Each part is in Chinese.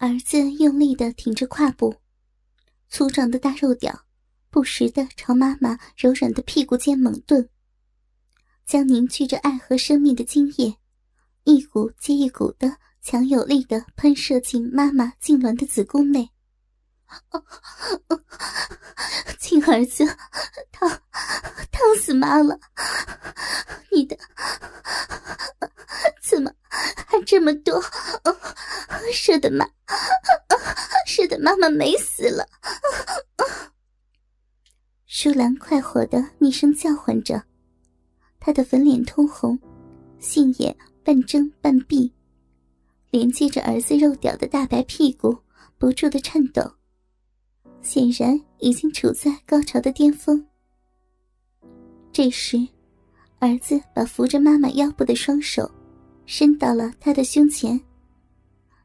儿子用力的挺着胯部，粗壮的大肉屌不时的朝妈妈柔软的屁股间猛顿，将凝聚着爱和生命的精液，一股接一股的强有力的喷射进妈妈痉挛的子宫内。亲儿子，烫烫死妈了！你的怎么还这么多？射的妈，妈妈没死了！舒兰快活的厉声叫唤着，她的粉脸通红，杏眼半睁半闭，连接着儿子肉屌的大白屁股不住的颤抖。显然已经处在高潮的巅峰。这时，儿子把扶着妈妈腰部的双手伸到了她的胸前，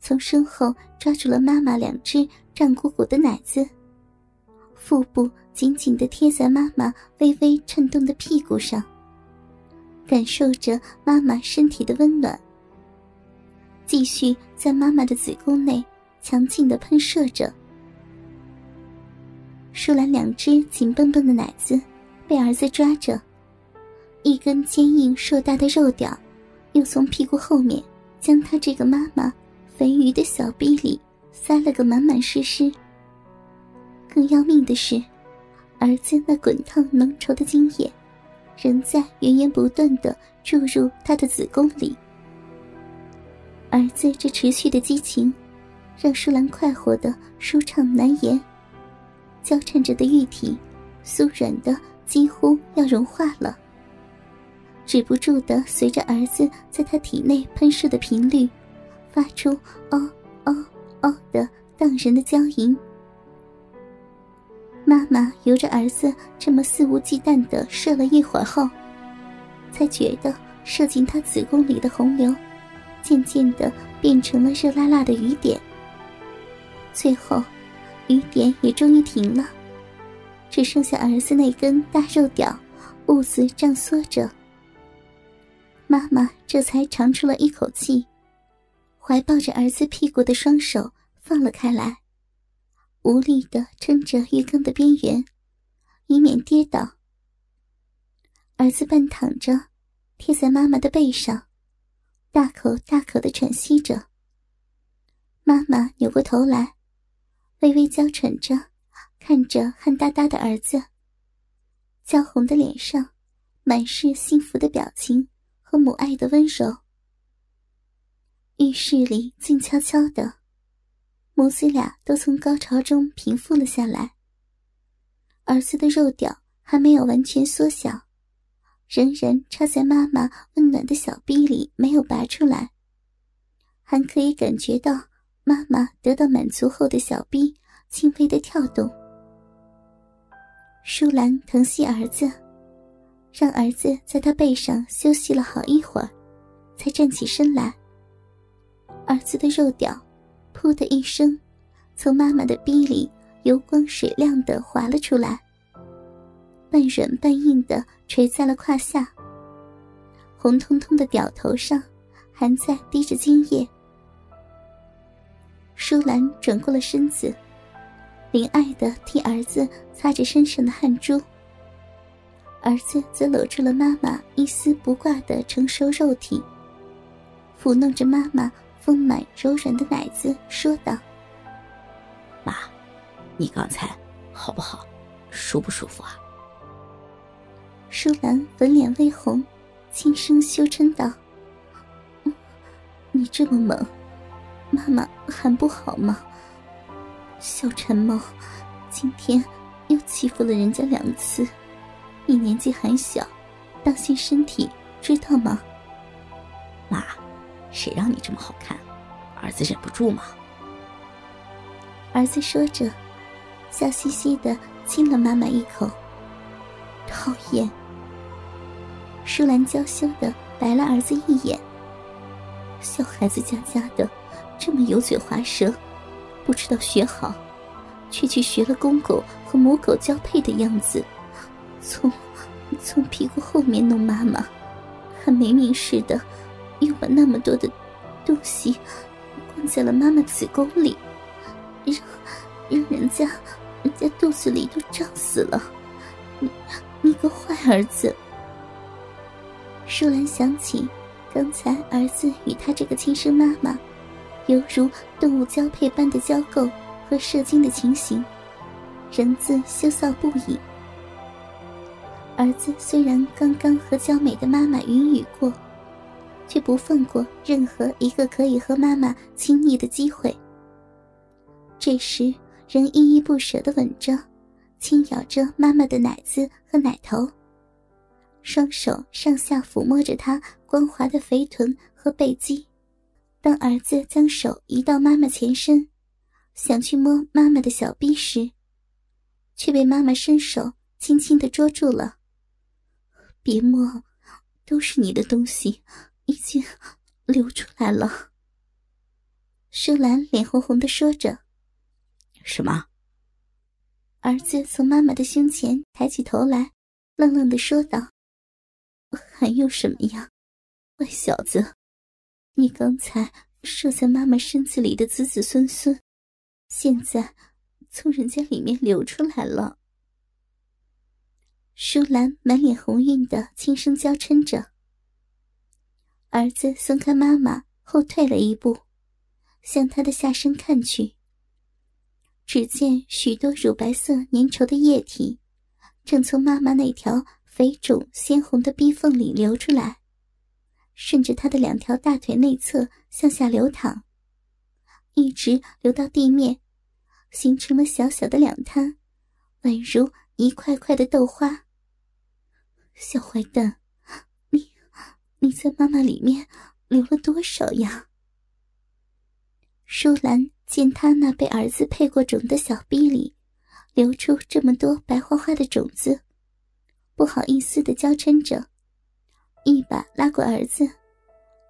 从身后抓住了妈妈两只胀鼓鼓的奶子，腹部紧紧的贴在妈妈微微颤动的屁股上，感受着妈妈身体的温暖，继续在妈妈的子宫内强劲的喷射着。舒兰两只紧绷绷的奶子被儿子抓着，一根坚硬硕大的肉屌又从屁股后面将他这个妈妈肥鱼的小臂里塞了个满满实实。更要命的是，儿子那滚烫浓稠的精液仍在源源不断的注入他的子宫里。儿子这持续的激情，让舒兰快活的舒畅难言。交缠着的玉体，酥软的几乎要融化了。止不住的随着儿子在他体内喷射的频率，发出“哦哦哦”的荡人的娇吟。妈妈由着儿子这么肆无忌惮的射了一会儿后，才觉得射进他子宫里的洪流，渐渐的变成了热辣辣的雨点。最后。雨点也终于停了，只剩下儿子那根大肉屌，兀自胀缩着。妈妈这才长出了一口气，怀抱着儿子屁股的双手放了开来，无力的撑着浴缸的边缘，以免跌倒。儿子半躺着，贴在妈妈的背上，大口大口的喘息着。妈妈扭过头来。微微娇喘着，看着汗哒哒的儿子，娇红的脸上满是幸福的表情和母爱的温柔。浴室里静悄悄的，母子俩都从高潮中平复了下来。儿子的肉屌还没有完全缩小，仍然插在妈妈温暖的小臂里，没有拔出来，还可以感觉到。妈妈得到满足后的小臂轻微的跳动，舒兰疼惜儿子，让儿子在他背上休息了好一会儿，才站起身来。儿子的肉屌，噗的一声，从妈妈的逼里油光水亮的滑了出来，半软半硬的垂在了胯下。红彤彤的屌头上还在滴着精液。舒兰转过了身子，怜爱的替儿子擦着身上的汗珠。儿子则搂住了妈妈一丝不挂的成熟肉体，抚弄着妈妈丰满柔软的奶子，说道：“妈，你刚才好不好？舒不舒服啊？”舒兰粉脸微红，轻声羞嗔道：“你这么猛。”妈妈还不好吗？小陈猫，今天又欺负了人家两次。你年纪还小，当心身体，知道吗？妈，谁让你这么好看？儿子忍不住吗？儿子说着，笑嘻嘻的亲了妈妈一口。讨厌！舒兰娇羞的白了儿子一眼。小孩子家家的。这么油嘴滑舌，不知道学好，却去学了公狗和母狗交配的样子，从从屁股后面弄妈妈，还没命似的，又把那么多的东西关在了妈妈子宫里，让让人家人家肚子里都胀死了。你你个坏儿子！舒兰想起刚才儿子与他这个亲生妈妈，犹如动物交配般的交媾和射精的情形，人自羞臊不已。儿子虽然刚刚和娇美的妈妈云雨过。却不放过任何一个可以和妈妈亲昵的机会。这时，仍依依不舍的吻着、轻咬着妈妈的奶子和奶头，双手上下抚摸着她光滑的肥臀和背肌。当儿子将手移到妈妈前身，想去摸妈妈的小臂时，却被妈妈伸手轻轻的捉住了。别摸，都是你的东西。已经流出来了。舒兰脸红红的说着：“什么？”儿子从妈妈的胸前抬起头来，愣愣的说道：“还有什么呀，坏小子！你刚才射在妈妈身子里的子子孙孙，现在从人家里面流出来了。”舒兰满脸红晕的轻声娇嗔着。儿子松开妈妈，后退了一步，向她的下身看去。只见许多乳白色粘稠的液体，正从妈妈那条肥肿鲜红的逼缝里流出来，顺着她的两条大腿内侧向下流淌，一直流到地面，形成了小小的两滩，宛如一块块的豆花。小坏蛋！你在妈妈里面流了多少呀？舒兰见他那被儿子配过种的小臂里流出这么多白花花的种子，不好意思的娇嗔着，一把拉过儿子，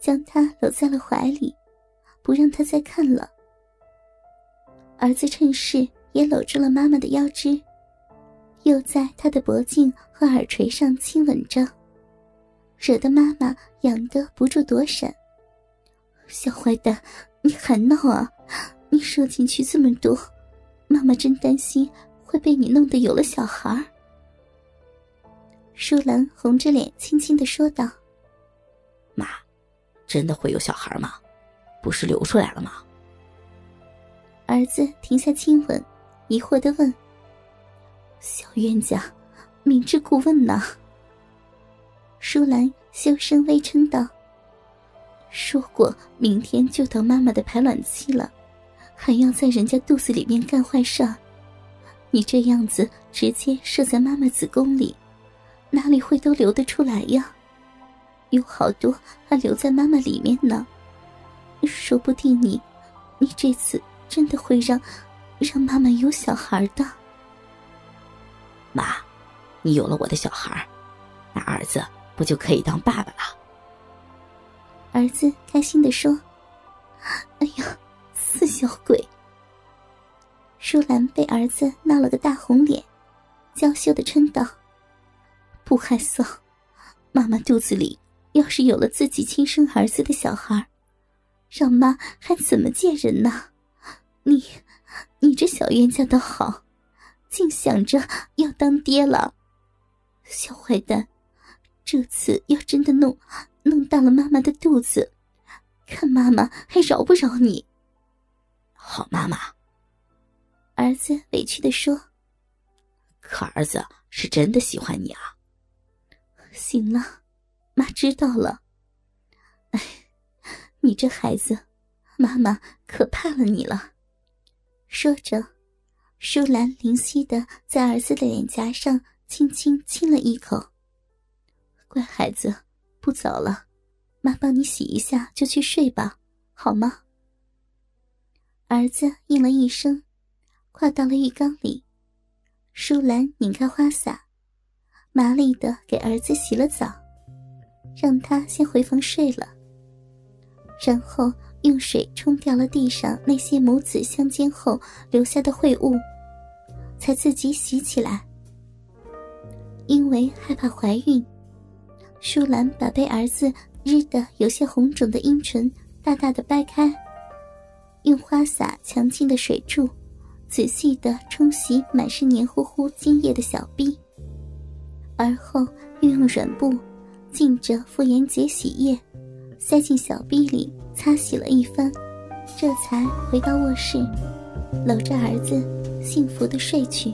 将他搂在了怀里，不让他再看了。儿子趁势也搂住了妈妈的腰肢，又在他的脖颈和耳垂上亲吻着。惹得妈妈痒得不住躲闪。小坏蛋，你还闹啊！你射进去这么多，妈妈真担心会被你弄得有了小孩。舒兰红着脸轻轻的说道：“妈，真的会有小孩吗？不是流出来了吗？”儿子停下亲吻，疑惑的问：“小冤家，明知故问呢？”舒兰羞声微嗔道：“说过明天就到妈妈的排卵期了，还要在人家肚子里面干坏事。你这样子直接射在妈妈子宫里，哪里会都流得出来呀？有好多还留在妈妈里面呢。说不定你，你这次真的会让让妈妈有小孩的。妈，你有了我的小孩，那儿子。”不就可以当爸爸了？儿子开心的说：“哎呀，死小鬼！”舒兰被儿子闹了个大红脸，娇羞的嗔道：“不害臊！妈妈肚子里要是有了自己亲生儿子的小孩，让妈还怎么见人呢？你，你这小冤家倒好，竟想着要当爹了，小坏蛋！”这次要真的弄弄大了妈妈的肚子，看妈妈还饶不饶你？好妈妈，儿子委屈的说：“可儿子是真的喜欢你啊。”行了，妈知道了。哎，你这孩子，妈妈可怕了你了。说着，舒兰灵犀的在儿子的脸颊上轻轻亲了一口。乖孩子，不早了，妈帮你洗一下就去睡吧，好吗？儿子应了一声，跨到了浴缸里。舒兰拧开花洒，麻利的给儿子洗了澡，让他先回房睡了。然后用水冲掉了地上那些母子相间后留下的秽物，才自己洗起来。因为害怕怀孕。舒兰把被儿子日得有些红肿的阴唇大大的掰开，用花洒强劲的水柱，仔细的冲洗满是黏糊糊精液的小臂，而后又用软布浸着妇炎洁洗液，塞进小臂里擦洗了一番，这才回到卧室，搂着儿子幸福的睡去。